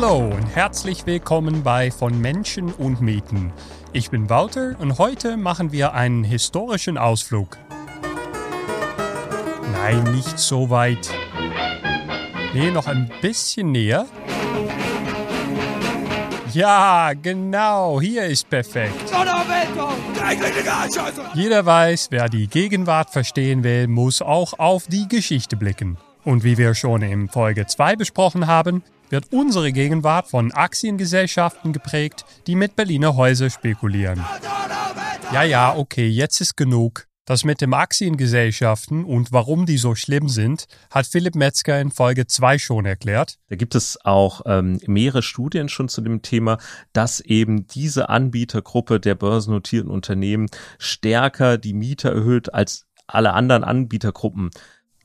Hallo und herzlich willkommen bei Von Menschen und Mieten. Ich bin Walter und heute machen wir einen historischen Ausflug. Nein, nicht so weit. Nee, noch ein bisschen näher. Ja, genau, hier ist perfekt. Jeder weiß, wer die Gegenwart verstehen will, muss auch auf die Geschichte blicken. Und wie wir schon in Folge 2 besprochen haben, wird unsere Gegenwart von Aktiengesellschaften geprägt, die mit Berliner Häuser spekulieren. Ja, ja, okay, jetzt ist genug. Das mit den Aktiengesellschaften und warum die so schlimm sind, hat Philipp Metzger in Folge 2 schon erklärt. Da gibt es auch ähm, mehrere Studien schon zu dem Thema, dass eben diese Anbietergruppe der börsennotierten Unternehmen stärker die Mieter erhöht als alle anderen Anbietergruppen.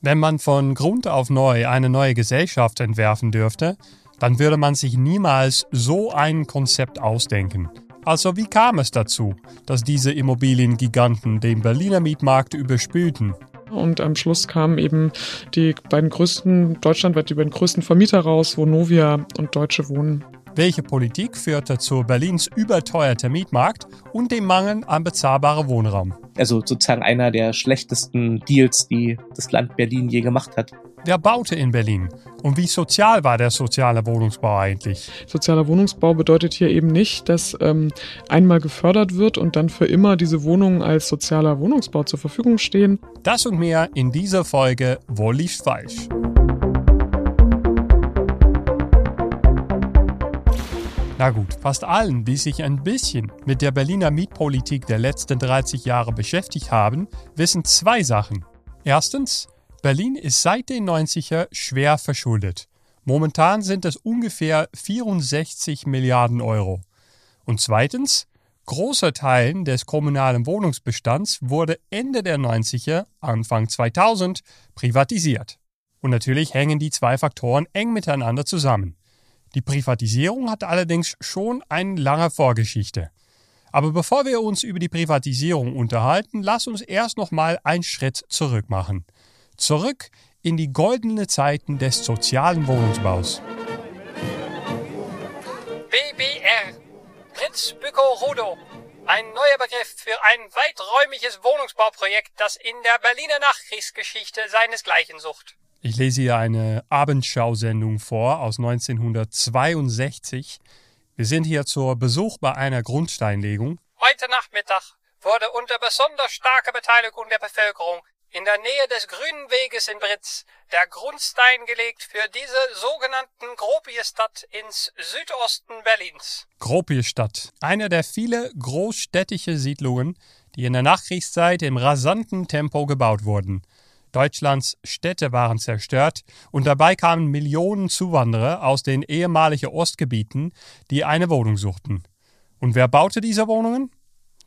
Wenn man von Grund auf neu eine neue Gesellschaft entwerfen dürfte, dann würde man sich niemals so ein Konzept ausdenken. Also wie kam es dazu, dass diese Immobiliengiganten den Berliner Mietmarkt überspülten? Und am Schluss kamen eben die beiden größten, deutschlandweit die beiden größten Vermieter raus, Vonovia und Deutsche Wohnen. Welche Politik führte zu Berlins überteuerter Mietmarkt und dem Mangel an bezahlbarem Wohnraum? Also sozusagen einer der schlechtesten Deals, die das Land Berlin je gemacht hat. Wer baute in Berlin? Und wie sozial war der soziale Wohnungsbau eigentlich? Sozialer Wohnungsbau bedeutet hier eben nicht, dass ähm, einmal gefördert wird und dann für immer diese Wohnungen als sozialer Wohnungsbau zur Verfügung stehen. Das und mehr in dieser Folge Wo lief's falsch? Na gut, fast allen, die sich ein bisschen mit der Berliner Mietpolitik der letzten 30 Jahre beschäftigt haben, wissen zwei Sachen. Erstens, Berlin ist seit den 90er schwer verschuldet. Momentan sind es ungefähr 64 Milliarden Euro. Und zweitens, großer Teil des kommunalen Wohnungsbestands wurde Ende der 90er, Anfang 2000 privatisiert. Und natürlich hängen die zwei Faktoren eng miteinander zusammen. Die Privatisierung hat allerdings schon eine lange Vorgeschichte. Aber bevor wir uns über die Privatisierung unterhalten, lass uns erst noch mal einen Schritt zurück machen. Zurück in die goldenen Zeiten des sozialen Wohnungsbaus. BBR Prinz Büko Rudo. Ein neuer Begriff für ein weiträumiges Wohnungsbauprojekt, das in der Berliner Nachkriegsgeschichte seinesgleichen sucht. Ich lese hier eine Abendschausendung vor aus 1962. Wir sind hier zur Besuch bei einer Grundsteinlegung. Heute Nachmittag wurde unter besonders starker Beteiligung der Bevölkerung in der Nähe des Grünen Weges in Britz der Grundstein gelegt für diese sogenannten Gropiestadt ins Südosten Berlins. Gropiestadt, eine der vielen großstädtische Siedlungen, die in der Nachkriegszeit im rasanten Tempo gebaut wurden. Deutschlands Städte waren zerstört und dabei kamen Millionen Zuwanderer aus den ehemaligen Ostgebieten, die eine Wohnung suchten. Und wer baute diese Wohnungen?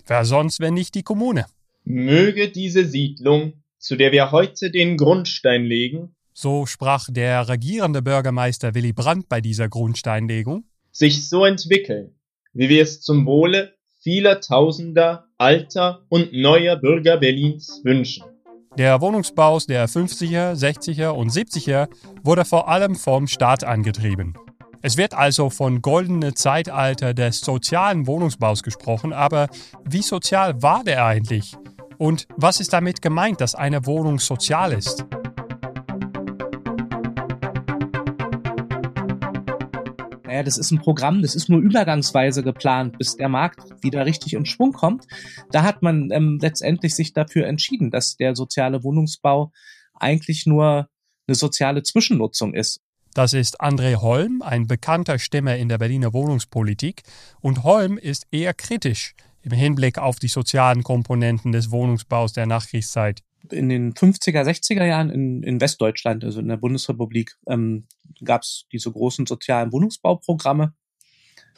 Wer sonst, wenn nicht die Kommune? Möge diese Siedlung, zu der wir heute den Grundstein legen, so sprach der regierende Bürgermeister Willy Brandt bei dieser Grundsteinlegung, sich so entwickeln, wie wir es zum Wohle vieler Tausender alter und neuer Bürger Berlins wünschen. Der Wohnungsbau der 50er, 60er und 70er wurde vor allem vom Staat angetrieben. Es wird also von goldene Zeitalter des sozialen Wohnungsbaus gesprochen, aber wie sozial war der eigentlich? Und was ist damit gemeint, dass eine Wohnung sozial ist? Naja, das ist ein Programm, das ist nur übergangsweise geplant, bis der Markt wieder richtig in Schwung kommt. Da hat man ähm, letztendlich sich dafür entschieden, dass der soziale Wohnungsbau eigentlich nur eine soziale Zwischennutzung ist. Das ist André Holm, ein bekannter Stimme in der Berliner Wohnungspolitik. Und Holm ist eher kritisch im Hinblick auf die sozialen Komponenten des Wohnungsbaus der Nachkriegszeit in den 50er, 60er Jahren in, in Westdeutschland, also in der Bundesrepublik, ähm, gab es diese großen sozialen Wohnungsbauprogramme.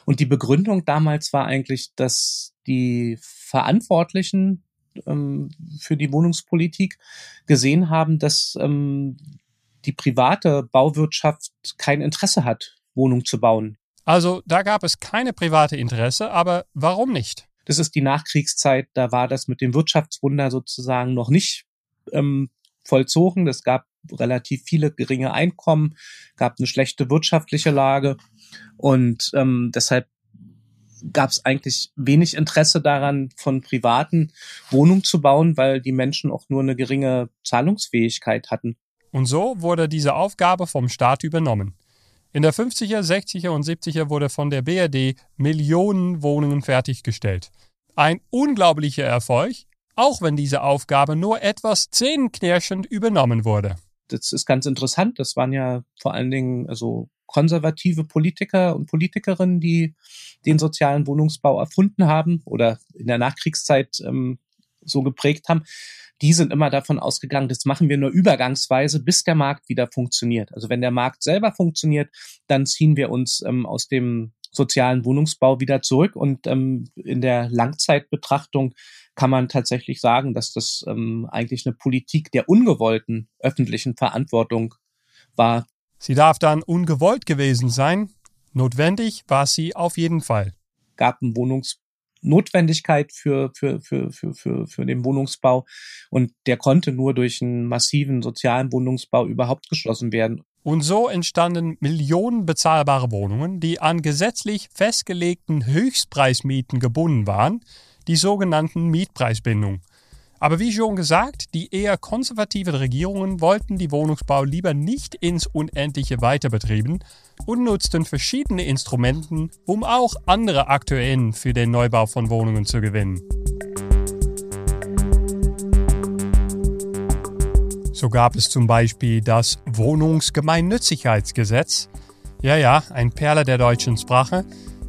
Und die Begründung damals war eigentlich, dass die Verantwortlichen ähm, für die Wohnungspolitik gesehen haben, dass ähm, die private Bauwirtschaft kein Interesse hat, Wohnungen zu bauen. Also da gab es keine private Interesse, aber warum nicht? Das ist die Nachkriegszeit, da war das mit dem Wirtschaftswunder sozusagen noch nicht ähm, vollzogen. Es gab relativ viele geringe Einkommen, gab eine schlechte wirtschaftliche Lage und ähm, deshalb gab es eigentlich wenig Interesse daran, von privaten Wohnungen zu bauen, weil die Menschen auch nur eine geringe Zahlungsfähigkeit hatten. Und so wurde diese Aufgabe vom Staat übernommen. In der 50er, 60er und 70er wurde von der BRD Millionen Wohnungen fertiggestellt. Ein unglaublicher Erfolg, auch wenn diese Aufgabe nur etwas zähnenknirschend übernommen wurde. Das ist ganz interessant. Das waren ja vor allen Dingen also konservative Politiker und Politikerinnen, die den sozialen Wohnungsbau erfunden haben oder in der Nachkriegszeit ähm, so geprägt haben die sind immer davon ausgegangen, das machen wir nur übergangsweise, bis der Markt wieder funktioniert. Also wenn der Markt selber funktioniert, dann ziehen wir uns ähm, aus dem sozialen Wohnungsbau wieder zurück. Und ähm, in der Langzeitbetrachtung kann man tatsächlich sagen, dass das ähm, eigentlich eine Politik der ungewollten öffentlichen Verantwortung war. Sie darf dann ungewollt gewesen sein. Notwendig war sie auf jeden Fall. Gab einen Wohnungs Notwendigkeit für, für, für, für, für, für den Wohnungsbau. Und der konnte nur durch einen massiven sozialen Wohnungsbau überhaupt geschlossen werden. Und so entstanden Millionen bezahlbare Wohnungen, die an gesetzlich festgelegten Höchstpreismieten gebunden waren, die sogenannten Mietpreisbindung. Aber wie schon gesagt, die eher konservativen Regierungen wollten die Wohnungsbau lieber nicht ins Unendliche weiter betreiben und nutzten verschiedene Instrumenten, um auch andere Akteurinnen für den Neubau von Wohnungen zu gewinnen. So gab es zum Beispiel das Wohnungsgemeinnützigkeitsgesetz. Ja, ja, ein Perle der deutschen Sprache,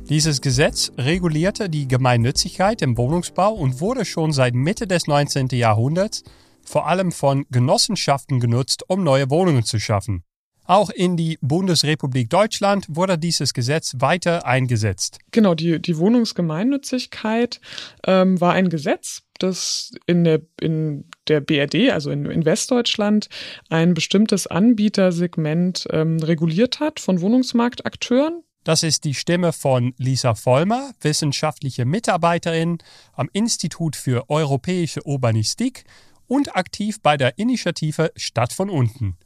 dieses Gesetz regulierte die Gemeinnützigkeit im Wohnungsbau und wurde schon seit Mitte des 19. Jahrhunderts vor allem von Genossenschaften genutzt, um neue Wohnungen zu schaffen. Auch in die Bundesrepublik Deutschland wurde dieses Gesetz weiter eingesetzt. Genau, die, die Wohnungsgemeinnützigkeit ähm, war ein Gesetz, das in der, in der BRD, also in, in Westdeutschland, ein bestimmtes Anbietersegment ähm, reguliert hat von Wohnungsmarktakteuren. Das ist die Stimme von Lisa Vollmer, wissenschaftliche Mitarbeiterin am Institut für europäische Urbanistik und aktiv bei der Initiative Stadt von unten.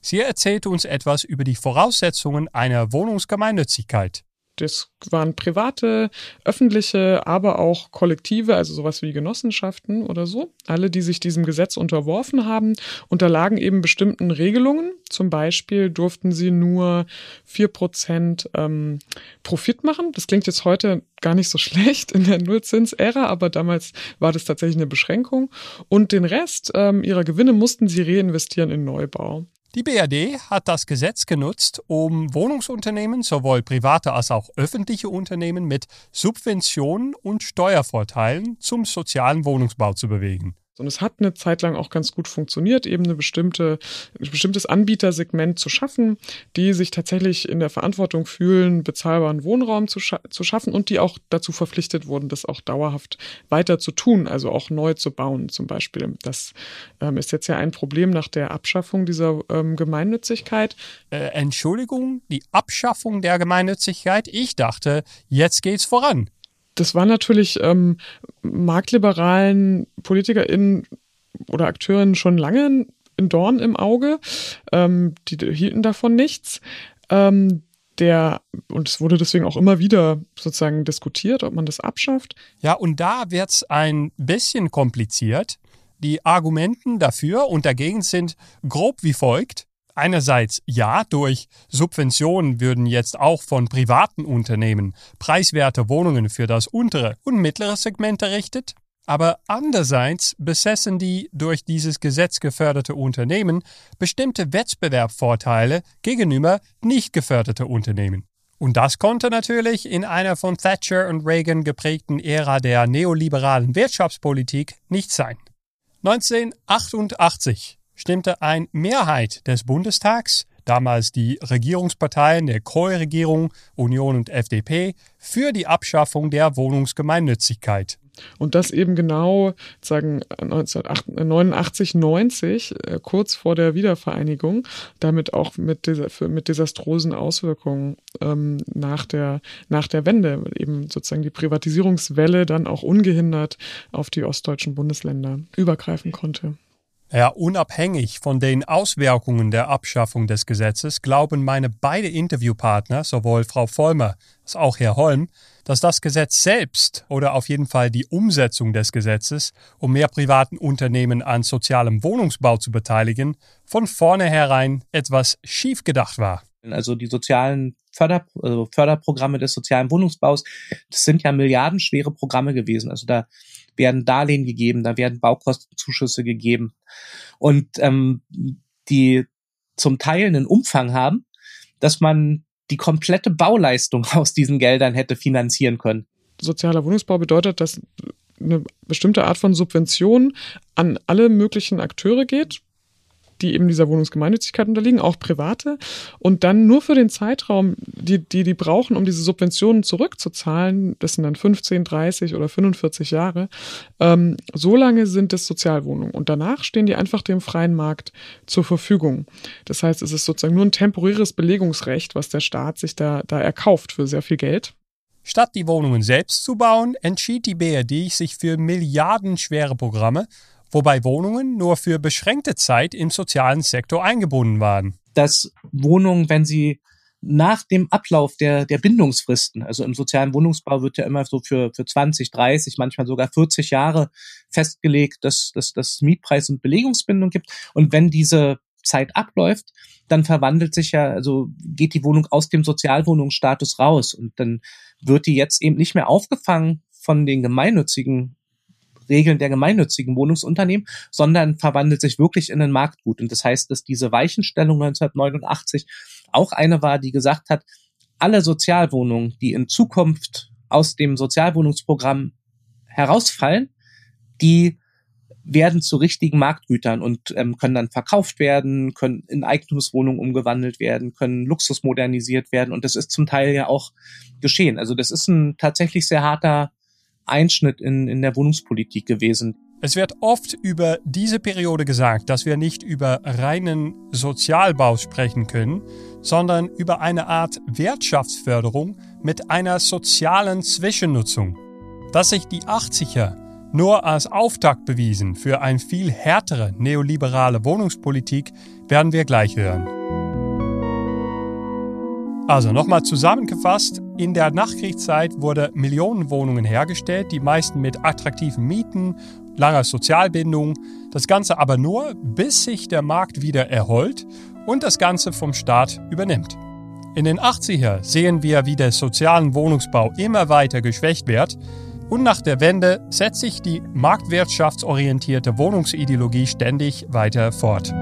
Sie erzählt uns etwas über die Voraussetzungen einer Wohnungsgemeinnützigkeit. Das waren private, öffentliche, aber auch Kollektive, also sowas wie Genossenschaften oder so. Alle, die sich diesem Gesetz unterworfen haben, unterlagen eben bestimmten Regelungen. Zum Beispiel durften sie nur vier Prozent ähm, Profit machen. Das klingt jetzt heute gar nicht so schlecht in der Nullzinsära, aber damals war das tatsächlich eine Beschränkung. Und den Rest ähm, ihrer Gewinne mussten sie reinvestieren in Neubau. Die BRD hat das Gesetz genutzt, um Wohnungsunternehmen, sowohl private als auch öffentliche Unternehmen, mit Subventionen und Steuervorteilen zum sozialen Wohnungsbau zu bewegen. Und es hat eine Zeit lang auch ganz gut funktioniert, eben eine bestimmte, ein bestimmtes Anbietersegment zu schaffen, die sich tatsächlich in der Verantwortung fühlen, bezahlbaren Wohnraum zu, scha zu schaffen und die auch dazu verpflichtet wurden, das auch dauerhaft weiter zu tun, also auch neu zu bauen zum Beispiel. Das ähm, ist jetzt ja ein Problem nach der Abschaffung dieser ähm, Gemeinnützigkeit. Äh, Entschuldigung, die Abschaffung der Gemeinnützigkeit? Ich dachte, jetzt geht's voran das war natürlich ähm, marktliberalen PolitikerInnen oder Akteurinnen schon lange in Dorn im Auge. Ähm, die hielten davon nichts. Ähm, der, und es wurde deswegen auch immer wieder sozusagen diskutiert, ob man das abschafft. Ja, und da wird es ein bisschen kompliziert. Die Argumenten dafür und dagegen sind grob wie folgt. Einerseits ja, durch Subventionen würden jetzt auch von privaten Unternehmen preiswerte Wohnungen für das untere und mittlere Segment errichtet, aber andererseits besessen die durch dieses Gesetz geförderte Unternehmen bestimmte Wettbewerbsvorteile gegenüber nicht geförderte Unternehmen. Und das konnte natürlich in einer von Thatcher und Reagan geprägten Ära der neoliberalen Wirtschaftspolitik nicht sein. 1988 stimmte eine Mehrheit des Bundestags damals die Regierungsparteien der Kohl-Regierung, Union und FDP, für die Abschaffung der Wohnungsgemeinnützigkeit. Und das eben genau sagen 1989, 90, äh, kurz vor der Wiedervereinigung, damit auch mit, mit desastrosen Auswirkungen ähm, nach, der, nach der Wende, eben sozusagen die Privatisierungswelle dann auch ungehindert auf die ostdeutschen Bundesländer übergreifen konnte. Ja, unabhängig von den Auswirkungen der Abschaffung des Gesetzes glauben meine beiden Interviewpartner, sowohl Frau Vollmer als auch Herr Holm, dass das Gesetz selbst oder auf jeden Fall die Umsetzung des Gesetzes, um mehr privaten Unternehmen an sozialem Wohnungsbau zu beteiligen, von vornherein etwas schief gedacht war. Also die sozialen Förder, also Förderprogramme des sozialen Wohnungsbaus, das sind ja milliardenschwere Programme gewesen. Also da werden Darlehen gegeben, da werden Baukostenzuschüsse gegeben und ähm, die zum Teil einen Umfang haben, dass man die komplette Bauleistung aus diesen Geldern hätte finanzieren können. Sozialer Wohnungsbau bedeutet, dass eine bestimmte Art von Subvention an alle möglichen Akteure geht, die eben dieser Wohnungsgemeinnützigkeit unterliegen, auch private, und dann nur für den Zeitraum, die die, die brauchen, um diese Subventionen zurückzuzahlen, das sind dann 15, 30 oder 45 Jahre, ähm, so lange sind es Sozialwohnungen. Und danach stehen die einfach dem freien Markt zur Verfügung. Das heißt, es ist sozusagen nur ein temporäres Belegungsrecht, was der Staat sich da, da erkauft für sehr viel Geld. Statt die Wohnungen selbst zu bauen, entschied die BRD sich für milliardenschwere Programme, wobei Wohnungen nur für beschränkte Zeit im sozialen Sektor eingebunden waren. Dass Wohnungen, wenn sie nach dem Ablauf der, der Bindungsfristen, also im sozialen Wohnungsbau wird ja immer so für, für 20, 30, manchmal sogar 40 Jahre festgelegt, dass, dass dass Mietpreis- und Belegungsbindung gibt. Und wenn diese Zeit abläuft, dann verwandelt sich ja, also geht die Wohnung aus dem Sozialwohnungsstatus raus und dann wird die jetzt eben nicht mehr aufgefangen von den gemeinnützigen Regeln der gemeinnützigen Wohnungsunternehmen, sondern verwandelt sich wirklich in ein Marktgut. Und das heißt, dass diese Weichenstellung 1989 auch eine war, die gesagt hat, alle Sozialwohnungen, die in Zukunft aus dem Sozialwohnungsprogramm herausfallen, die werden zu richtigen Marktgütern und ähm, können dann verkauft werden, können in Eigentumswohnungen umgewandelt werden, können luxusmodernisiert werden und das ist zum Teil ja auch geschehen. Also das ist ein tatsächlich sehr harter Einschnitt in, in der Wohnungspolitik gewesen. Es wird oft über diese Periode gesagt, dass wir nicht über reinen Sozialbau sprechen können, sondern über eine Art Wirtschaftsförderung mit einer sozialen Zwischennutzung. Dass sich die 80er nur als Auftakt bewiesen für eine viel härtere neoliberale Wohnungspolitik, werden wir gleich hören. Also nochmal zusammengefasst, in der Nachkriegszeit wurde Millionen Wohnungen hergestellt, die meisten mit attraktiven Mieten, langer Sozialbindung, das Ganze aber nur, bis sich der Markt wieder erholt und das Ganze vom Staat übernimmt. In den 80er sehen wir, wie der sozialen Wohnungsbau immer weiter geschwächt wird und nach der Wende setzt sich die marktwirtschaftsorientierte Wohnungsideologie ständig weiter fort.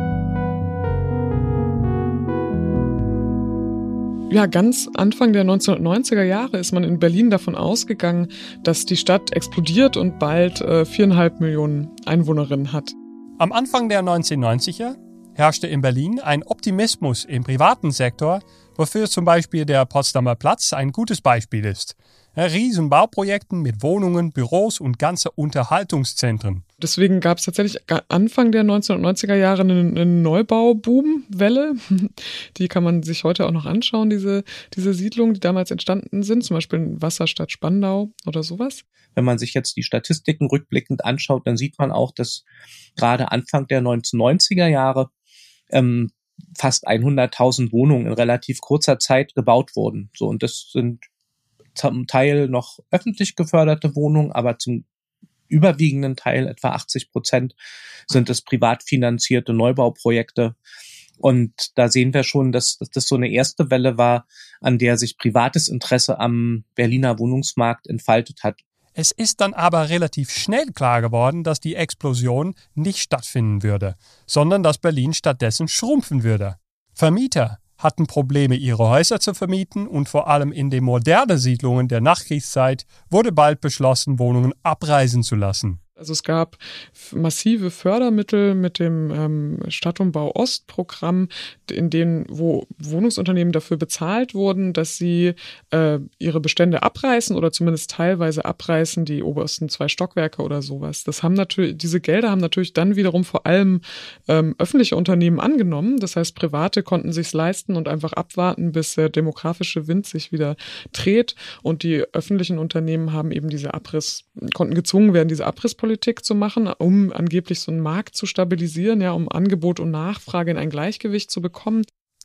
Ja, ganz Anfang der 1990er Jahre ist man in Berlin davon ausgegangen, dass die Stadt explodiert und bald äh, viereinhalb äh, Millionen Einwohnerinnen hat. Am Anfang der 1990er herrschte in Berlin ein Optimismus im privaten Sektor, wofür zum Beispiel der Potsdamer Platz ein gutes Beispiel ist. Riesenbauprojekten mit Wohnungen, Büros und ganze Unterhaltungszentren. Deswegen gab es tatsächlich Anfang der 1990er Jahre eine, eine Neubauboom-Welle. Die kann man sich heute auch noch anschauen, diese, diese Siedlungen, die damals entstanden sind, zum Beispiel in Wasserstadt Spandau oder sowas. Wenn man sich jetzt die Statistiken rückblickend anschaut, dann sieht man auch, dass gerade Anfang der 1990er Jahre ähm, fast 100.000 Wohnungen in relativ kurzer Zeit gebaut wurden. So, und das sind zum Teil noch öffentlich geförderte Wohnungen, aber zum überwiegenden Teil, etwa 80 Prozent, sind es privat finanzierte Neubauprojekte. Und da sehen wir schon, dass, dass das so eine erste Welle war, an der sich privates Interesse am Berliner Wohnungsmarkt entfaltet hat. Es ist dann aber relativ schnell klar geworden, dass die Explosion nicht stattfinden würde, sondern dass Berlin stattdessen schrumpfen würde. Vermieter hatten Probleme, ihre Häuser zu vermieten und vor allem in den modernen Siedlungen der Nachkriegszeit wurde bald beschlossen, Wohnungen abreisen zu lassen. Also es gab massive Fördermittel mit dem ähm, Stadtumbau Ost-Programm, in denen wo Wohnungsunternehmen dafür bezahlt wurden, dass sie äh, ihre Bestände abreißen oder zumindest teilweise abreißen, die obersten zwei Stockwerke oder sowas. Das haben natürlich, diese Gelder haben natürlich dann wiederum vor allem ähm, öffentliche Unternehmen angenommen. Das heißt, Private konnten sich's leisten und einfach abwarten, bis der demografische Wind sich wieder dreht. Und die öffentlichen Unternehmen haben eben diese Abriss, konnten gezwungen werden, diese Abrisspolitik zu machen, um angeblich so einen Markt zu stabilisieren, ja, um Angebot und Nachfrage in ein Gleichgewicht zu bekommen.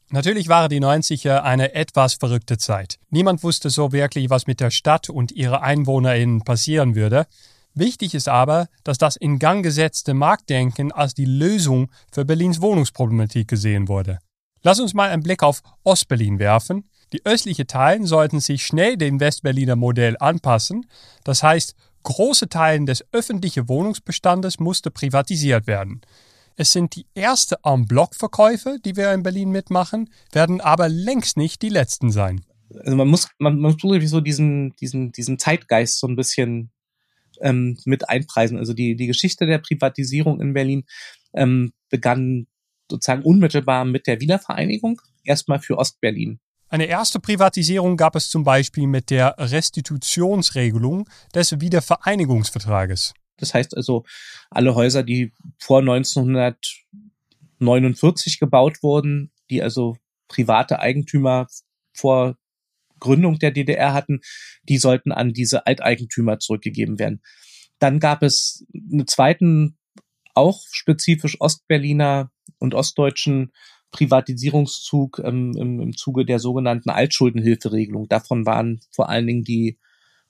Natürlich waren die 90er eine etwas verrückte Zeit. Niemand wusste so wirklich, was mit der Stadt und ihre EinwohnerInnen passieren würde. Wichtig ist aber, dass das in Gang gesetzte Marktdenken als die Lösung für Berlins Wohnungsproblematik gesehen wurde. Lass uns mal einen Blick auf Ostberlin werfen. Die östlichen Teilen sollten sich schnell dem Westberliner Modell anpassen. Das heißt, große Teile des öffentlichen Wohnungsbestandes musste privatisiert werden. Es sind die ersten En-Bloc-Verkäufe, die wir in Berlin mitmachen, werden aber längst nicht die letzten sein. Also man muss, man, man muss so diesen, diesen, diesen Zeitgeist so ein bisschen ähm, mit einpreisen. Also die, die Geschichte der Privatisierung in Berlin ähm, begann sozusagen unmittelbar mit der Wiedervereinigung, erstmal für Ostberlin. Eine erste Privatisierung gab es zum Beispiel mit der Restitutionsregelung des Wiedervereinigungsvertrages. Das heißt also, alle Häuser, die vor 1949 gebaut wurden, die also private Eigentümer vor Gründung der DDR hatten, die sollten an diese Alteigentümer zurückgegeben werden. Dann gab es einen zweiten, auch spezifisch Ostberliner und ostdeutschen Privatisierungszug ähm, im, im Zuge der sogenannten Altschuldenhilferegelung. Davon waren vor allen Dingen die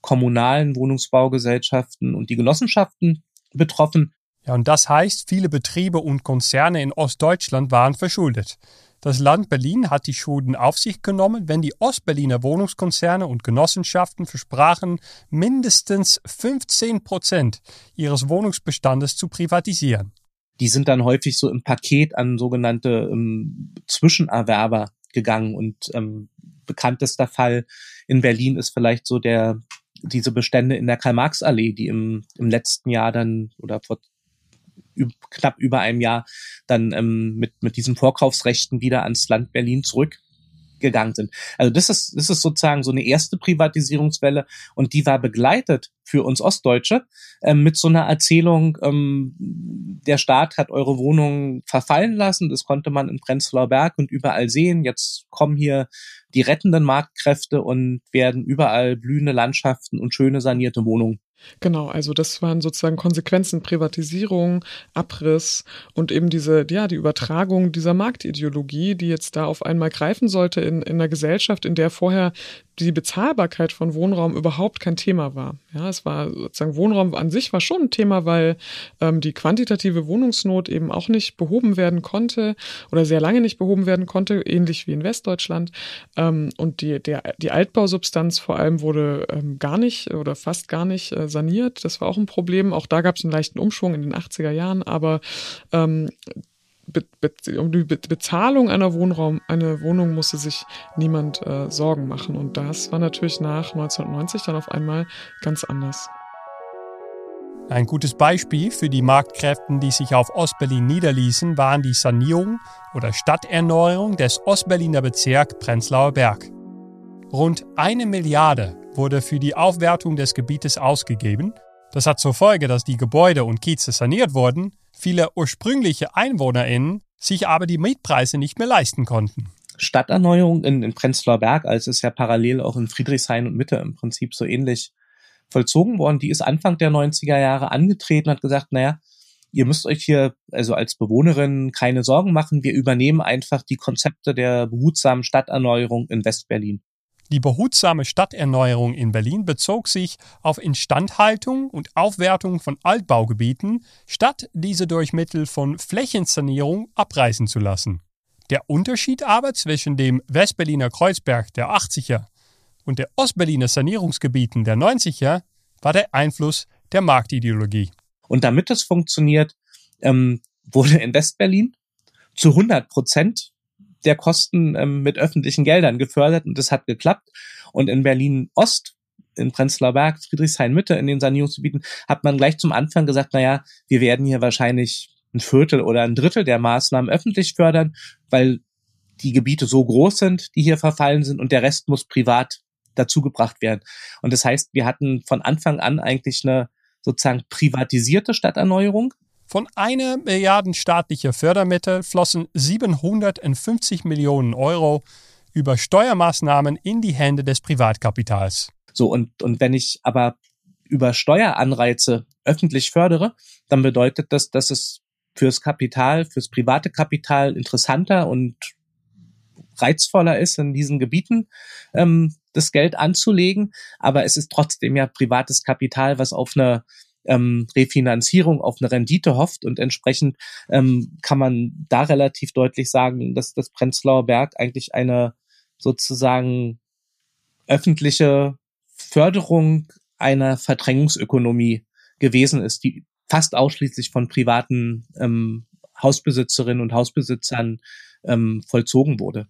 kommunalen Wohnungsbaugesellschaften und die Genossenschaften betroffen. Ja, und das heißt, viele Betriebe und Konzerne in Ostdeutschland waren verschuldet. Das Land Berlin hat die Schulden auf sich genommen, wenn die Ostberliner Wohnungskonzerne und Genossenschaften versprachen, mindestens 15 Prozent ihres Wohnungsbestandes zu privatisieren. Die sind dann häufig so im Paket an sogenannte ähm, Zwischenerwerber gegangen. Und ähm, bekanntester Fall in Berlin ist vielleicht so der diese Bestände in der Karl-Marx-Allee, die im, im letzten Jahr dann oder vor knapp über einem Jahr dann ähm, mit, mit diesen Vorkaufsrechten wieder ans Land Berlin zurückgegangen sind. Also das ist, das ist sozusagen so eine erste Privatisierungswelle und die war begleitet für uns Ostdeutsche ähm, mit so einer Erzählung, ähm, der Staat hat eure Wohnungen verfallen lassen, das konnte man in Prenzlauer Berg und überall sehen. Jetzt kommen hier die rettenden Marktkräfte und werden überall blühende Landschaften und schöne sanierte Wohnungen Genau, also das waren sozusagen Konsequenzen, Privatisierung, Abriss und eben diese, ja, die Übertragung dieser Marktideologie, die jetzt da auf einmal greifen sollte in, in einer Gesellschaft, in der vorher die Bezahlbarkeit von Wohnraum überhaupt kein Thema war. Ja, es war sozusagen Wohnraum an sich war schon ein Thema, weil ähm, die quantitative Wohnungsnot eben auch nicht behoben werden konnte oder sehr lange nicht behoben werden konnte, ähnlich wie in Westdeutschland. Ähm, und die, der, die Altbausubstanz vor allem wurde ähm, gar nicht oder fast gar nicht äh, saniert. Das war auch ein Problem. Auch da gab es einen leichten Umschwung in den 80er Jahren, aber ähm, Be Be um die Be Bezahlung einer Wohnraum, eine Wohnung musste sich niemand äh, Sorgen machen. Und das war natürlich nach 1990 dann auf einmal ganz anders. Ein gutes Beispiel für die Marktkräfte, die sich auf Ostberlin niederließen, waren die Sanierung oder Stadterneuerung des Ostberliner Bezirk Prenzlauer Berg. Rund eine Milliarde wurde für die Aufwertung des Gebietes ausgegeben. Das hat zur Folge, dass die Gebäude und Kieze saniert wurden, viele ursprüngliche EinwohnerInnen sich aber die Mietpreise nicht mehr leisten konnten. Stadterneuerung in, in Prenzlauer Berg, als es ja parallel auch in Friedrichshain und Mitte im Prinzip so ähnlich vollzogen worden, die ist Anfang der 90er Jahre angetreten, hat gesagt, naja, ihr müsst euch hier also als Bewohnerin keine Sorgen machen, wir übernehmen einfach die Konzepte der behutsamen Stadterneuerung in Westberlin. Die behutsame Stadterneuerung in Berlin bezog sich auf Instandhaltung und Aufwertung von Altbaugebieten, statt diese durch Mittel von Flächensanierung abreißen zu lassen. Der Unterschied aber zwischen dem Westberliner Kreuzberg der 80er und der Ostberliner Sanierungsgebieten der 90er war der Einfluss der Marktideologie. Und damit das funktioniert, ähm, wurde in Westberlin zu 100 Prozent der Kosten ähm, mit öffentlichen Geldern gefördert und das hat geklappt. Und in Berlin Ost in Prenzlauer Berg, Friedrichshain-Mitte, in den Sanierungsgebieten, hat man gleich zum Anfang gesagt, naja, wir werden hier wahrscheinlich ein Viertel oder ein Drittel der Maßnahmen öffentlich fördern, weil die Gebiete so groß sind, die hier verfallen sind und der Rest muss privat dazugebracht werden. Und das heißt, wir hatten von Anfang an eigentlich eine sozusagen privatisierte Stadterneuerung. Von einer Milliarde staatlicher Fördermittel flossen 750 Millionen Euro über Steuermaßnahmen in die Hände des Privatkapitals. So, und, und wenn ich aber über Steueranreize öffentlich fördere, dann bedeutet das, dass es fürs Kapital, fürs private Kapital interessanter und reizvoller ist, in diesen Gebieten ähm, das Geld anzulegen. Aber es ist trotzdem ja privates Kapital, was auf eine ähm, Refinanzierung, auf eine Rendite hofft. Und entsprechend ähm, kann man da relativ deutlich sagen, dass das Prenzlauer Berg eigentlich eine sozusagen öffentliche Förderung einer Verdrängungsökonomie gewesen ist, die fast ausschließlich von privaten ähm, Hausbesitzerinnen und Hausbesitzern ähm, vollzogen wurde.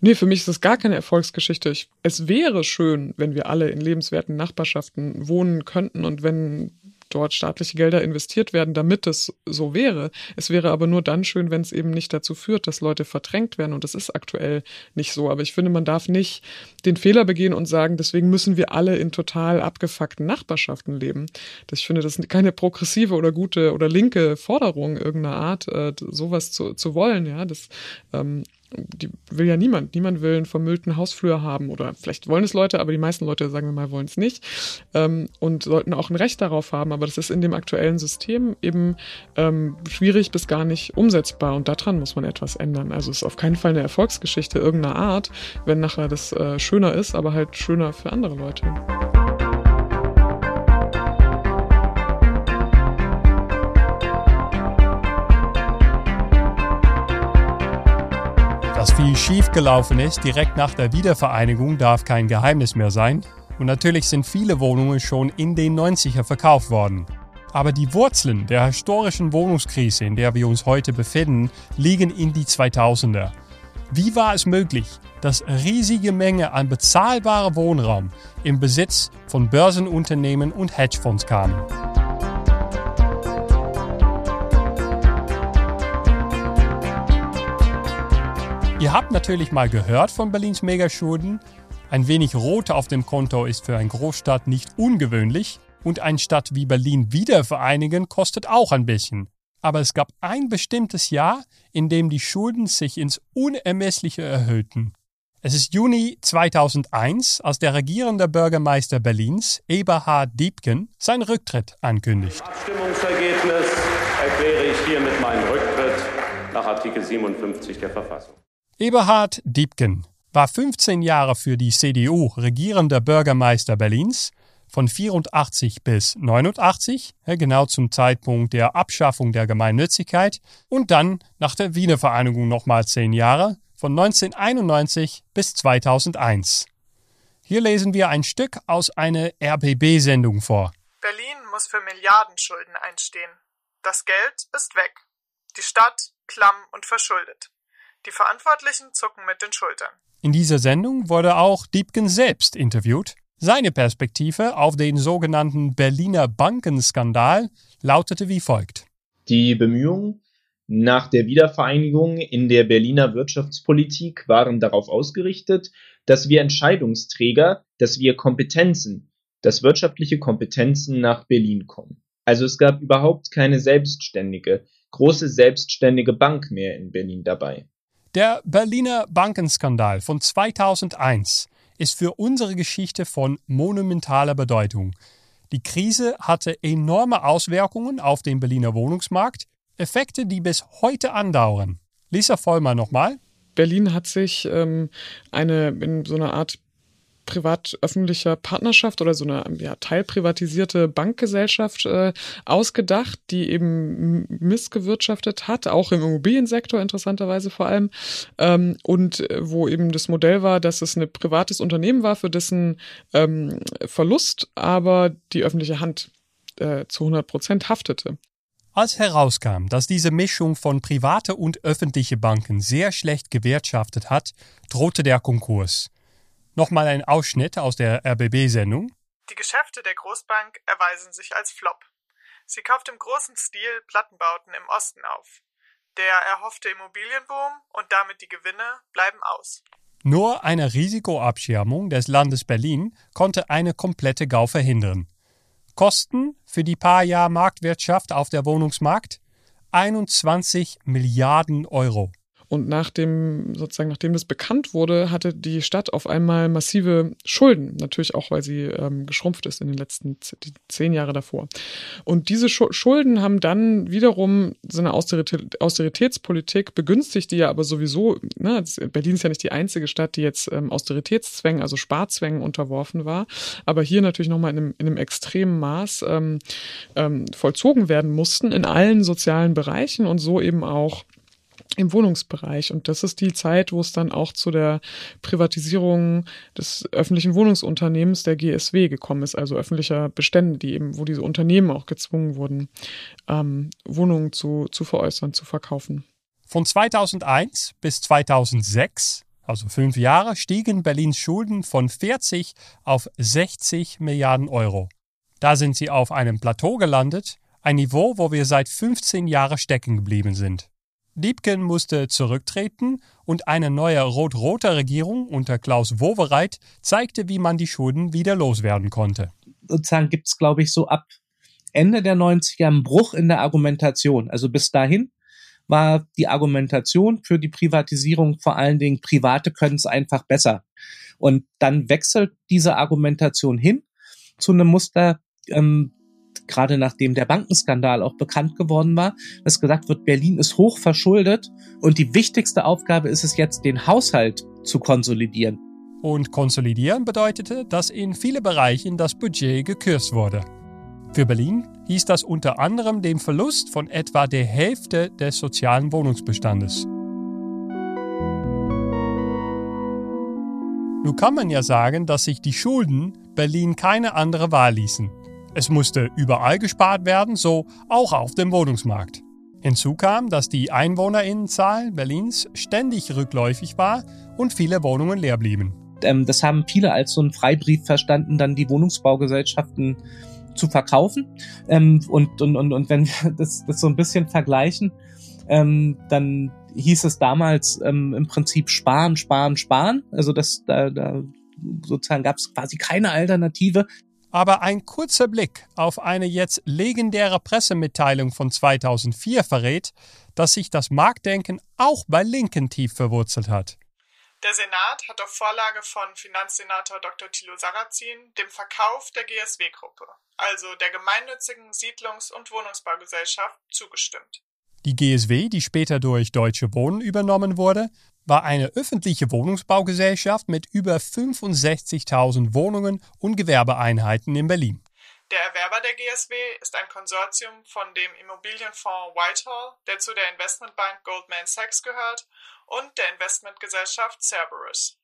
Nee, für mich ist das gar keine Erfolgsgeschichte. Ich, es wäre schön, wenn wir alle in lebenswerten Nachbarschaften wohnen könnten und wenn dort staatliche Gelder investiert werden, damit es so wäre. Es wäre aber nur dann schön, wenn es eben nicht dazu führt, dass Leute verdrängt werden. Und das ist aktuell nicht so. Aber ich finde, man darf nicht den Fehler begehen und sagen, deswegen müssen wir alle in total abgefuckten Nachbarschaften leben. Das, ich finde, das ist keine progressive oder gute oder linke Forderung irgendeiner Art, äh, sowas zu, zu wollen. Ja, das ähm, die will ja niemand. Niemand will einen vermüllten Hausflur haben oder vielleicht wollen es Leute, aber die meisten Leute, sagen wir mal, wollen es nicht ähm, und sollten auch ein Recht darauf haben. Aber das ist in dem aktuellen System eben ähm, schwierig bis gar nicht umsetzbar und daran muss man etwas ändern. Also es ist auf keinen Fall eine Erfolgsgeschichte irgendeiner Art, wenn nachher das äh, schöner ist, aber halt schöner für andere Leute. Viel schiefgelaufen ist direkt nach der Wiedervereinigung darf kein Geheimnis mehr sein. Und natürlich sind viele Wohnungen schon in den 90er verkauft worden. Aber die Wurzeln der historischen Wohnungskrise, in der wir uns heute befinden, liegen in die 2000er. Wie war es möglich, dass riesige Menge an bezahlbarem Wohnraum im Besitz von Börsenunternehmen und Hedgefonds kamen? Ihr habt natürlich mal gehört von Berlins Megaschulden. Ein wenig Rot auf dem Konto ist für eine Großstadt nicht ungewöhnlich und eine Stadt wie Berlin wiedervereinigen kostet auch ein bisschen. Aber es gab ein bestimmtes Jahr, in dem die Schulden sich ins Unermessliche erhöhten. Es ist Juni 2001, als der regierende Bürgermeister Berlins, Eberhard Diebken, seinen Rücktritt ankündigt. Abstimmungsergebnis erkläre ich hiermit meinen Rücktritt nach Artikel 57 der Verfassung. Eberhard Diebken war 15 Jahre für die CDU regierender Bürgermeister Berlins von 84 bis 89, genau zum Zeitpunkt der Abschaffung der Gemeinnützigkeit, und dann nach der Wiener Vereinigung nochmal 10 Jahre, von 1991 bis 2001. Hier lesen wir ein Stück aus einer RBB-Sendung vor. Berlin muss für Milliardenschulden einstehen. Das Geld ist weg. Die Stadt klamm und verschuldet. Die Verantwortlichen zucken mit den Schultern. In dieser Sendung wurde auch Diebken selbst interviewt. Seine Perspektive auf den sogenannten Berliner Bankenskandal lautete wie folgt. Die Bemühungen nach der Wiedervereinigung in der Berliner Wirtschaftspolitik waren darauf ausgerichtet, dass wir Entscheidungsträger, dass wir Kompetenzen, dass wirtschaftliche Kompetenzen nach Berlin kommen. Also es gab überhaupt keine selbstständige, große selbstständige Bank mehr in Berlin dabei. Der Berliner Bankenskandal von 2001 ist für unsere Geschichte von monumentaler Bedeutung. Die Krise hatte enorme Auswirkungen auf den Berliner Wohnungsmarkt, Effekte, die bis heute andauern. Lisa Vollmer nochmal. Berlin hat sich ähm, eine in so einer Art privat-öffentlicher Partnerschaft oder so eine ja, teilprivatisierte Bankgesellschaft äh, ausgedacht, die eben missgewirtschaftet hat, auch im Immobiliensektor interessanterweise vor allem, ähm, und äh, wo eben das Modell war, dass es ein privates Unternehmen war, für dessen ähm, Verlust aber die öffentliche Hand äh, zu 100 Prozent haftete. Als herauskam, dass diese Mischung von private und öffentliche Banken sehr schlecht gewirtschaftet hat, drohte der Konkurs. Nochmal ein Ausschnitt aus der RBB-Sendung. Die Geschäfte der Großbank erweisen sich als Flop. Sie kauft im großen Stil Plattenbauten im Osten auf. Der erhoffte Immobilienboom und damit die Gewinne bleiben aus. Nur eine Risikoabschirmung des Landes Berlin konnte eine komplette GAU verhindern. Kosten für die paar Jahre Marktwirtschaft auf der Wohnungsmarkt 21 Milliarden Euro. Und nach dem, sozusagen, nachdem das bekannt wurde, hatte die Stadt auf einmal massive Schulden. Natürlich auch, weil sie ähm, geschrumpft ist in den letzten zehn Jahre davor. Und diese Schulden haben dann wiederum so eine Austeritätspolitik begünstigt, die ja aber sowieso, ne, Berlin ist ja nicht die einzige Stadt, die jetzt ähm, Austeritätszwängen, also Sparzwängen unterworfen war, aber hier natürlich nochmal in einem, in einem extremen Maß ähm, ähm, vollzogen werden mussten in allen sozialen Bereichen und so eben auch im Wohnungsbereich. Und das ist die Zeit, wo es dann auch zu der Privatisierung des öffentlichen Wohnungsunternehmens der GSW gekommen ist, also öffentlicher Bestände, die eben, wo diese Unternehmen auch gezwungen wurden, ähm, Wohnungen zu, zu veräußern, zu verkaufen. Von 2001 bis 2006, also fünf Jahre, stiegen Berlins Schulden von 40 auf 60 Milliarden Euro. Da sind sie auf einem Plateau gelandet, ein Niveau, wo wir seit 15 Jahren stecken geblieben sind. Liebken musste zurücktreten und eine neue rot-rote Regierung unter Klaus Wowereit zeigte, wie man die Schulden wieder loswerden konnte. Sozusagen gibt es, glaube ich, so ab Ende der 90er einen Bruch in der Argumentation. Also bis dahin war die Argumentation für die Privatisierung vor allen Dingen, Private können es einfach besser. Und dann wechselt diese Argumentation hin zu einem Muster, ähm, gerade nachdem der Bankenskandal auch bekannt geworden war, dass gesagt wird, Berlin ist hoch verschuldet und die wichtigste Aufgabe ist es jetzt, den Haushalt zu konsolidieren. Und konsolidieren bedeutete, dass in viele Bereichen das Budget gekürzt wurde. Für Berlin hieß das unter anderem den Verlust von etwa der Hälfte des sozialen Wohnungsbestandes. Nun kann man ja sagen, dass sich die Schulden Berlin keine andere Wahl ließen. Es musste überall gespart werden, so auch auf dem Wohnungsmarkt. Hinzu kam, dass die Einwohnerinnenzahl Berlins ständig rückläufig war und viele Wohnungen leer blieben. Ähm, das haben viele als so einen Freibrief verstanden, dann die Wohnungsbaugesellschaften zu verkaufen. Ähm, und, und, und, und wenn wir das, das so ein bisschen vergleichen, ähm, dann hieß es damals im Prinzip sparen, sparen, sparen. Also das, da, da sozusagen gab es quasi keine Alternative. Aber ein kurzer Blick auf eine jetzt legendäre Pressemitteilung von 2004 verrät, dass sich das Marktdenken auch bei Linken tief verwurzelt hat. Der Senat hat auf Vorlage von Finanzsenator Dr. Thilo Sarrazin dem Verkauf der GSW-Gruppe, also der gemeinnützigen Siedlungs- und Wohnungsbaugesellschaft, zugestimmt. Die GSW, die später durch Deutsche Wohnen übernommen wurde, war eine öffentliche Wohnungsbaugesellschaft mit über 65.000 Wohnungen und Gewerbeeinheiten in Berlin. Der Erwerber der GSW ist ein Konsortium von dem Immobilienfonds Whitehall, der zu der Investmentbank Goldman Sachs gehört, und der Investmentgesellschaft Cerberus.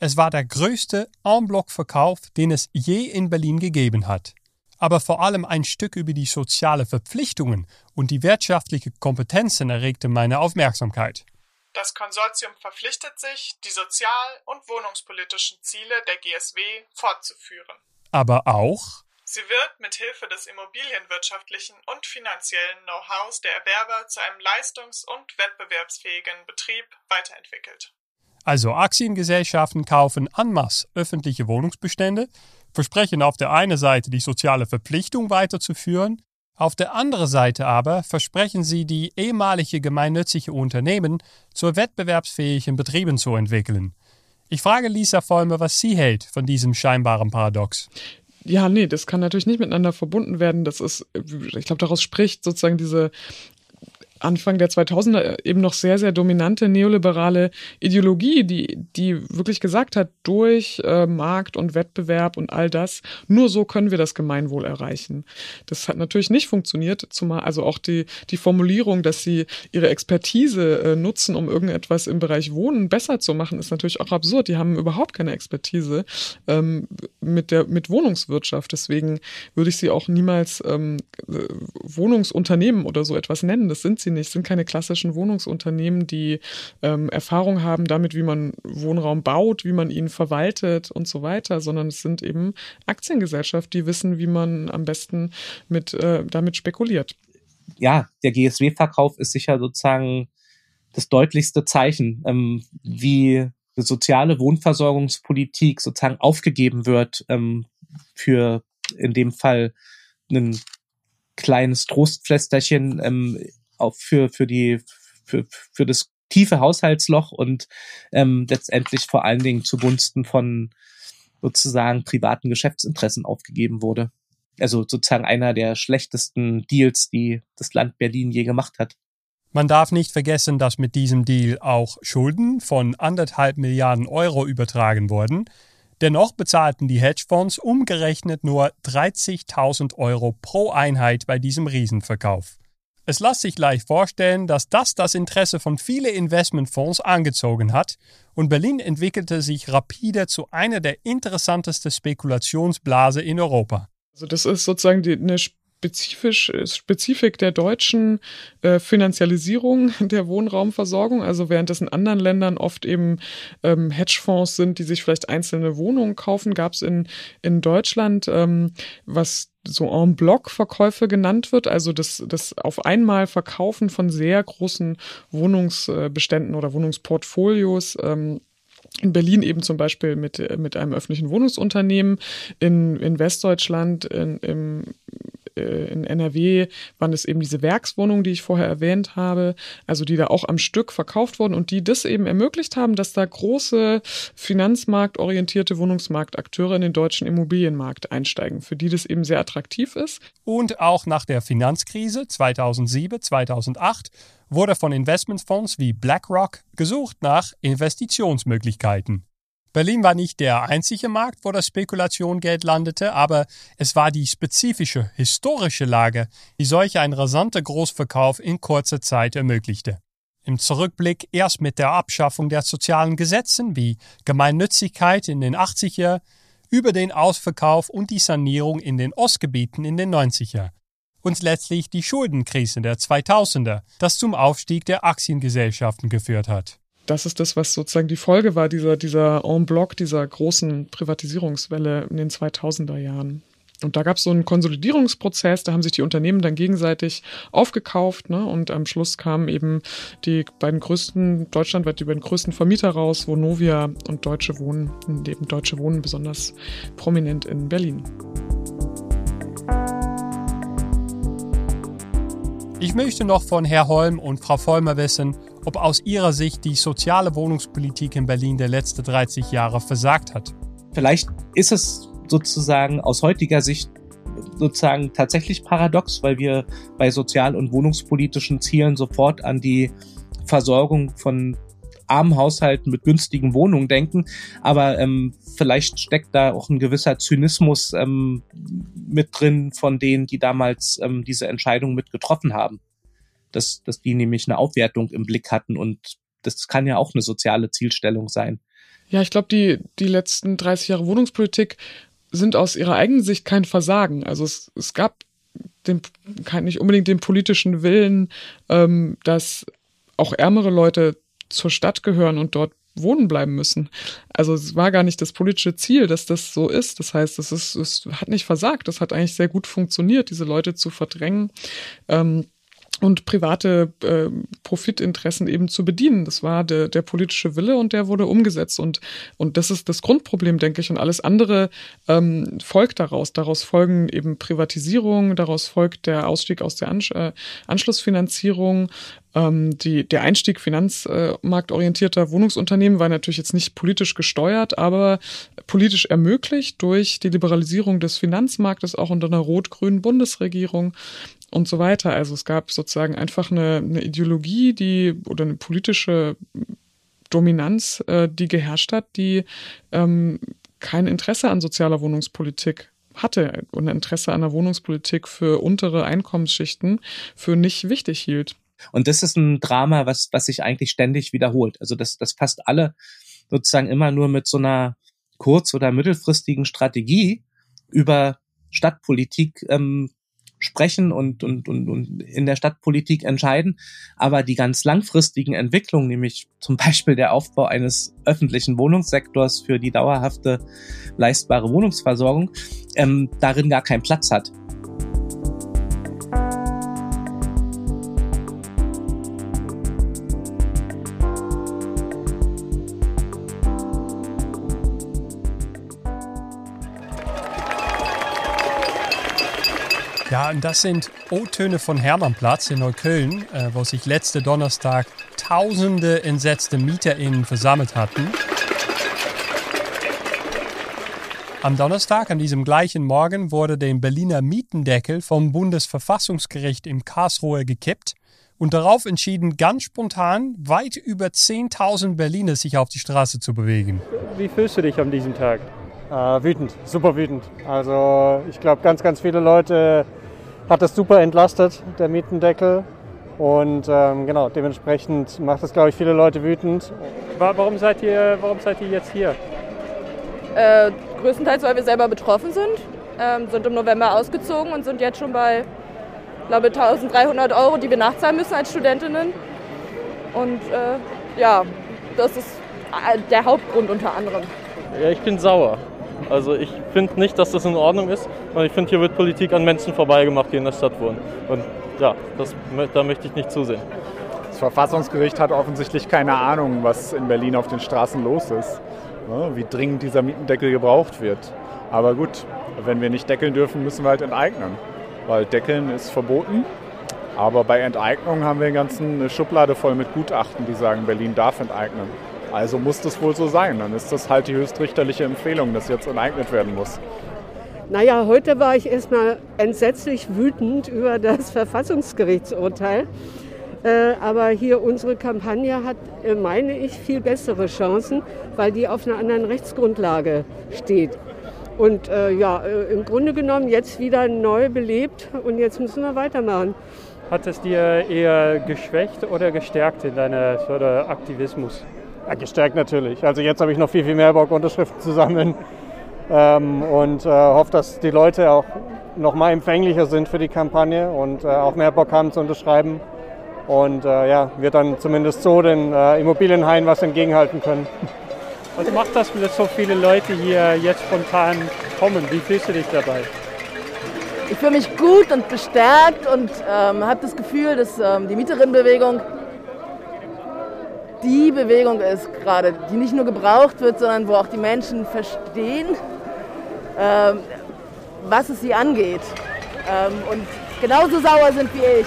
Es war der größte En-Bloc-Verkauf, den es je in Berlin gegeben hat. Aber vor allem ein Stück über die soziale Verpflichtungen und die wirtschaftliche Kompetenzen erregte meine Aufmerksamkeit. Das Konsortium verpflichtet sich, die sozial- und wohnungspolitischen Ziele der GSW fortzuführen. Aber auch Sie wird mit Hilfe des immobilienwirtschaftlichen und finanziellen Know-hows der Erwerber zu einem leistungs- und wettbewerbsfähigen Betrieb weiterentwickelt. Also Aktiengesellschaften kaufen en masse öffentliche Wohnungsbestände, versprechen auf der einen Seite die soziale Verpflichtung weiterzuführen, auf der anderen Seite aber versprechen sie, die ehemalige gemeinnützige Unternehmen zu wettbewerbsfähigen Betrieben zu entwickeln. Ich frage Lisa Vollmer, was sie hält von diesem scheinbaren Paradox. Ja, nee, das kann natürlich nicht miteinander verbunden werden. Das ist, ich glaube, daraus spricht sozusagen diese Anfang der 2000er eben noch sehr, sehr dominante neoliberale Ideologie, die, die wirklich gesagt hat, durch äh, Markt und Wettbewerb und all das, nur so können wir das Gemeinwohl erreichen. Das hat natürlich nicht funktioniert, zumal also auch die, die Formulierung, dass sie ihre Expertise äh, nutzen, um irgendetwas im Bereich Wohnen besser zu machen, ist natürlich auch absurd. Die haben überhaupt keine Expertise ähm, mit der mit Wohnungswirtschaft. Deswegen würde ich sie auch niemals ähm, Wohnungsunternehmen oder so etwas nennen. Das sind sie sie nicht, sind keine klassischen Wohnungsunternehmen, die ähm, Erfahrung haben damit, wie man Wohnraum baut, wie man ihn verwaltet und so weiter, sondern es sind eben Aktiengesellschaften, die wissen, wie man am besten mit, äh, damit spekuliert. Ja, der GSW-Verkauf ist sicher sozusagen das deutlichste Zeichen, ähm, wie soziale Wohnversorgungspolitik sozusagen aufgegeben wird ähm, für in dem Fall ein kleines Trostpflästerchen ähm, auch für für die für, für das tiefe Haushaltsloch und ähm, letztendlich vor allen Dingen zugunsten von sozusagen privaten Geschäftsinteressen aufgegeben wurde. Also sozusagen einer der schlechtesten Deals, die das Land Berlin je gemacht hat. Man darf nicht vergessen, dass mit diesem Deal auch Schulden von anderthalb Milliarden Euro übertragen wurden. Dennoch bezahlten die Hedgefonds umgerechnet nur 30.000 Euro pro Einheit bei diesem Riesenverkauf. Es lässt sich leicht vorstellen, dass das das Interesse von vielen Investmentfonds angezogen hat und Berlin entwickelte sich rapide zu einer der interessantesten Spekulationsblase in Europa. Also das ist sozusagen die, eine spezifisch, Spezifik der deutschen äh, Finanzialisierung der Wohnraumversorgung. Also während es in anderen Ländern oft eben ähm, Hedgefonds sind, die sich vielleicht einzelne Wohnungen kaufen, gab es in, in Deutschland, ähm, was so en bloc Verkäufe genannt wird, also das, das auf einmal Verkaufen von sehr großen Wohnungsbeständen oder Wohnungsportfolios. Ähm, in Berlin eben zum Beispiel mit, mit einem öffentlichen Wohnungsunternehmen, in, in Westdeutschland, in, im in NRW waren es eben diese Werkswohnungen, die ich vorher erwähnt habe, also die da auch am Stück verkauft wurden und die das eben ermöglicht haben, dass da große finanzmarktorientierte Wohnungsmarktakteure in den deutschen Immobilienmarkt einsteigen, für die das eben sehr attraktiv ist. Und auch nach der Finanzkrise 2007, 2008 wurde von Investmentfonds wie BlackRock gesucht nach Investitionsmöglichkeiten. Berlin war nicht der einzige Markt, wo das Spekulationgeld landete, aber es war die spezifische historische Lage, die solch ein rasanter Großverkauf in kurzer Zeit ermöglichte. Im Zurückblick erst mit der Abschaffung der sozialen Gesetzen wie Gemeinnützigkeit in den 80er, über den Ausverkauf und die Sanierung in den Ostgebieten in den 90er und letztlich die Schuldenkrise der 2000er, das zum Aufstieg der Aktiengesellschaften geführt hat das ist das, was sozusagen die Folge war dieser, dieser en bloc, dieser großen Privatisierungswelle in den 2000er Jahren. Und da gab es so einen Konsolidierungsprozess, da haben sich die Unternehmen dann gegenseitig aufgekauft, ne? Und am Schluss kamen eben die beiden größten, deutschlandweit die beiden größten Vermieter raus, Vonovia und Deutsche Wohnen, eben Deutsche Wohnen besonders prominent in Berlin. Ich möchte noch von Herr Holm und Frau Vollmer wissen, ob aus Ihrer Sicht die soziale Wohnungspolitik in Berlin der letzten 30 Jahre versagt hat. Vielleicht ist es sozusagen aus heutiger Sicht sozusagen tatsächlich paradox, weil wir bei sozial- und wohnungspolitischen Zielen sofort an die Versorgung von armen Haushalten mit günstigen Wohnungen denken. Aber ähm, vielleicht steckt da auch ein gewisser Zynismus ähm, mit drin von denen, die damals ähm, diese Entscheidung mit getroffen haben dass, dass die nämlich eine Aufwertung im Blick hatten und das kann ja auch eine soziale Zielstellung sein. Ja, ich glaube, die, die letzten 30 Jahre Wohnungspolitik sind aus ihrer eigenen Sicht kein Versagen. Also es, es gab den, kein, nicht unbedingt den politischen Willen, ähm, dass auch ärmere Leute zur Stadt gehören und dort wohnen bleiben müssen. Also es war gar nicht das politische Ziel, dass das so ist. Das heißt, es, ist, es hat nicht versagt. Das hat eigentlich sehr gut funktioniert, diese Leute zu verdrängen. Ähm, und private äh, Profitinteressen eben zu bedienen. Das war der, der politische Wille und der wurde umgesetzt. Und, und das ist das Grundproblem, denke ich. Und alles andere ähm, folgt daraus. Daraus folgen eben Privatisierung, daraus folgt der Ausstieg aus der Ansch äh, Anschlussfinanzierung. Ähm, die, der Einstieg finanzmarktorientierter Wohnungsunternehmen war natürlich jetzt nicht politisch gesteuert, aber politisch ermöglicht durch die Liberalisierung des Finanzmarktes auch unter einer rot-grünen Bundesregierung und so weiter. Also es gab sozusagen einfach eine, eine Ideologie, die oder eine politische Dominanz, äh, die geherrscht hat, die ähm, kein Interesse an sozialer Wohnungspolitik hatte und Interesse an einer Wohnungspolitik für untere Einkommensschichten für nicht wichtig hielt. Und das ist ein Drama, was, was sich eigentlich ständig wiederholt. Also das, das passt alle sozusagen immer nur mit so einer kurz- oder mittelfristigen Strategie über Stadtpolitik ähm, sprechen und, und, und, und in der Stadtpolitik entscheiden. Aber die ganz langfristigen Entwicklungen, nämlich zum Beispiel der Aufbau eines öffentlichen Wohnungssektors für die dauerhafte leistbare Wohnungsversorgung, ähm, darin gar keinen Platz hat. Ja, und das sind O-Töne von Hermannplatz in Neukölln, äh, wo sich letzte Donnerstag tausende entsetzte MieterInnen versammelt hatten. Am Donnerstag, an diesem gleichen Morgen, wurde der Berliner Mietendeckel vom Bundesverfassungsgericht in Karlsruhe gekippt und darauf entschieden, ganz spontan weit über 10.000 Berliner sich auf die Straße zu bewegen. Wie fühlst du dich an diesem Tag? Äh, wütend, super wütend. Also ich glaube, ganz, ganz viele Leute hat das super entlastet, der Mietendeckel. Und ähm, genau, dementsprechend macht das, glaube ich, viele Leute wütend. Warum seid ihr, warum seid ihr jetzt hier? Äh, größtenteils, weil wir selber betroffen sind. Ähm, sind im November ausgezogen und sind jetzt schon bei, glaube 1300 Euro, die wir nachzahlen müssen als Studentinnen. Und äh, ja, das ist äh, der Hauptgrund unter anderem. Ja, ich bin sauer. Also ich finde nicht, dass das in Ordnung ist. Und ich finde, hier wird Politik an Menschen vorbeigemacht, die in der Stadt wohnen. Und ja, das, da möchte ich nicht zusehen. Das Verfassungsgericht hat offensichtlich keine Ahnung, was in Berlin auf den Straßen los ist. Ne, wie dringend dieser Mietendeckel gebraucht wird. Aber gut, wenn wir nicht deckeln dürfen, müssen wir halt enteignen. Weil deckeln ist verboten. Aber bei Enteignung haben wir eine ganze Schublade voll mit Gutachten, die sagen, Berlin darf enteignen. Also muss das wohl so sein. Dann ist das halt die höchstrichterliche Empfehlung, dass jetzt enteignet werden muss. Naja, heute war ich erstmal entsetzlich wütend über das Verfassungsgerichtsurteil. Äh, aber hier unsere Kampagne hat, äh, meine ich, viel bessere Chancen, weil die auf einer anderen Rechtsgrundlage steht. Und äh, ja, äh, im Grunde genommen jetzt wieder neu belebt und jetzt müssen wir weitermachen. Hat es dir eher geschwächt oder gestärkt in deinem Aktivismus? Ja, gestärkt natürlich. Also jetzt habe ich noch viel, viel mehr Bock, Unterschriften zu sammeln ähm, und äh, hoffe, dass die Leute auch noch mal empfänglicher sind für die Kampagne und äh, auch mehr Bock haben zu unterschreiben. Und äh, ja, wir dann zumindest so den äh, Immobilienhain was entgegenhalten können. Was macht das, dass so viele Leute hier jetzt spontan kommen? Wie fühlst du dich dabei? Ich fühle mich gut und bestärkt und ähm, habe das Gefühl, dass ähm, die Mieterinnenbewegung die Bewegung ist gerade, die nicht nur gebraucht wird, sondern wo auch die Menschen verstehen, ähm, was es sie angeht. Ähm, und genauso sauer sind wie ich.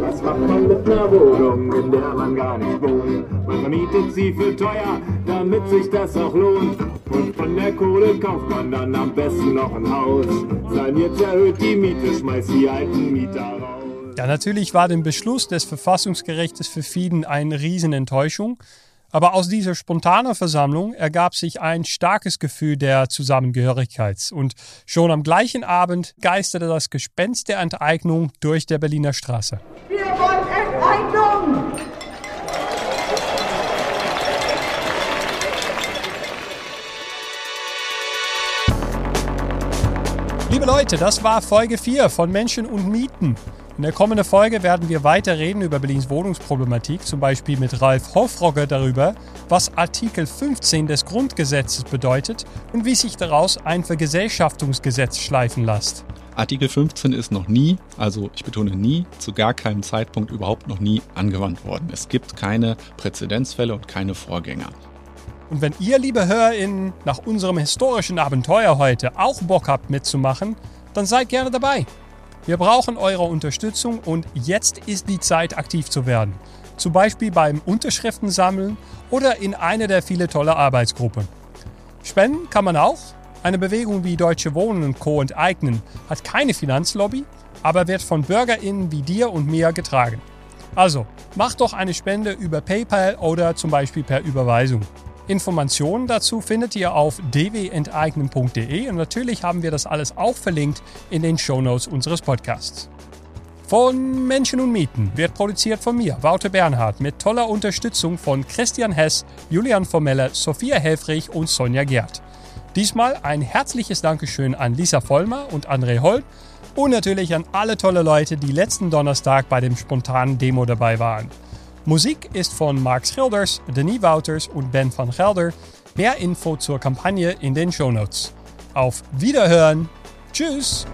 Was macht man mit einer Wohnung, in der man gar nicht wohnt? Man vermietet sie für teuer, damit sich das auch lohnt. Und von der Kohle kauft man dann am besten noch ein Haus. Saniert erhöht die Miete, schmeißt die alten Mieter raus. Ja, natürlich war der Beschluss des Verfassungsgerichtes für Fieden eine Riesenenttäuschung. Aber aus dieser spontanen Versammlung ergab sich ein starkes Gefühl der Zusammengehörigkeit. Und schon am gleichen Abend geisterte das Gespenst der Enteignung durch der Berliner Straße. Wir wollen Enteignung! Liebe Leute, das war Folge 4 von Menschen und Mieten. In der kommenden Folge werden wir weiter reden über Berlins Wohnungsproblematik, zum Beispiel mit Ralf Hofrogge darüber, was Artikel 15 des Grundgesetzes bedeutet und wie sich daraus ein Vergesellschaftungsgesetz schleifen lässt. Artikel 15 ist noch nie, also ich betone nie, zu gar keinem Zeitpunkt überhaupt noch nie angewandt worden. Es gibt keine Präzedenzfälle und keine Vorgänger. Und wenn ihr, liebe HörerInnen, nach unserem historischen Abenteuer heute auch Bock habt mitzumachen, dann seid gerne dabei. Wir brauchen eure Unterstützung und jetzt ist die Zeit, aktiv zu werden. Zum Beispiel beim Unterschriften sammeln oder in einer der vielen tolle Arbeitsgruppen. Spenden kann man auch. Eine Bewegung wie Deutsche Wohnen und Co. enteignen hat keine Finanzlobby, aber wird von BürgerInnen wie dir und mir getragen. Also, macht doch eine Spende über PayPal oder zum Beispiel per Überweisung. Informationen dazu findet ihr auf dwenteignen.de und natürlich haben wir das alles auch verlinkt in den Shownotes unseres Podcasts. Von Menschen und Mieten wird produziert von mir, Wouter Bernhard, mit toller Unterstützung von Christian Hess, Julian Formelle, Sophia Helfrich und Sonja Gerd. Diesmal ein herzliches Dankeschön an Lisa Vollmer und André Holl Und natürlich an alle tolle Leute, die letzten Donnerstag bei dem spontanen Demo dabei waren. Musik ist von Mark Schilders, Denis Wouters und Ben van Gelder. Mehr Info zur Kampagne in den Shownotes. Auf Wiederhören! Tschüss!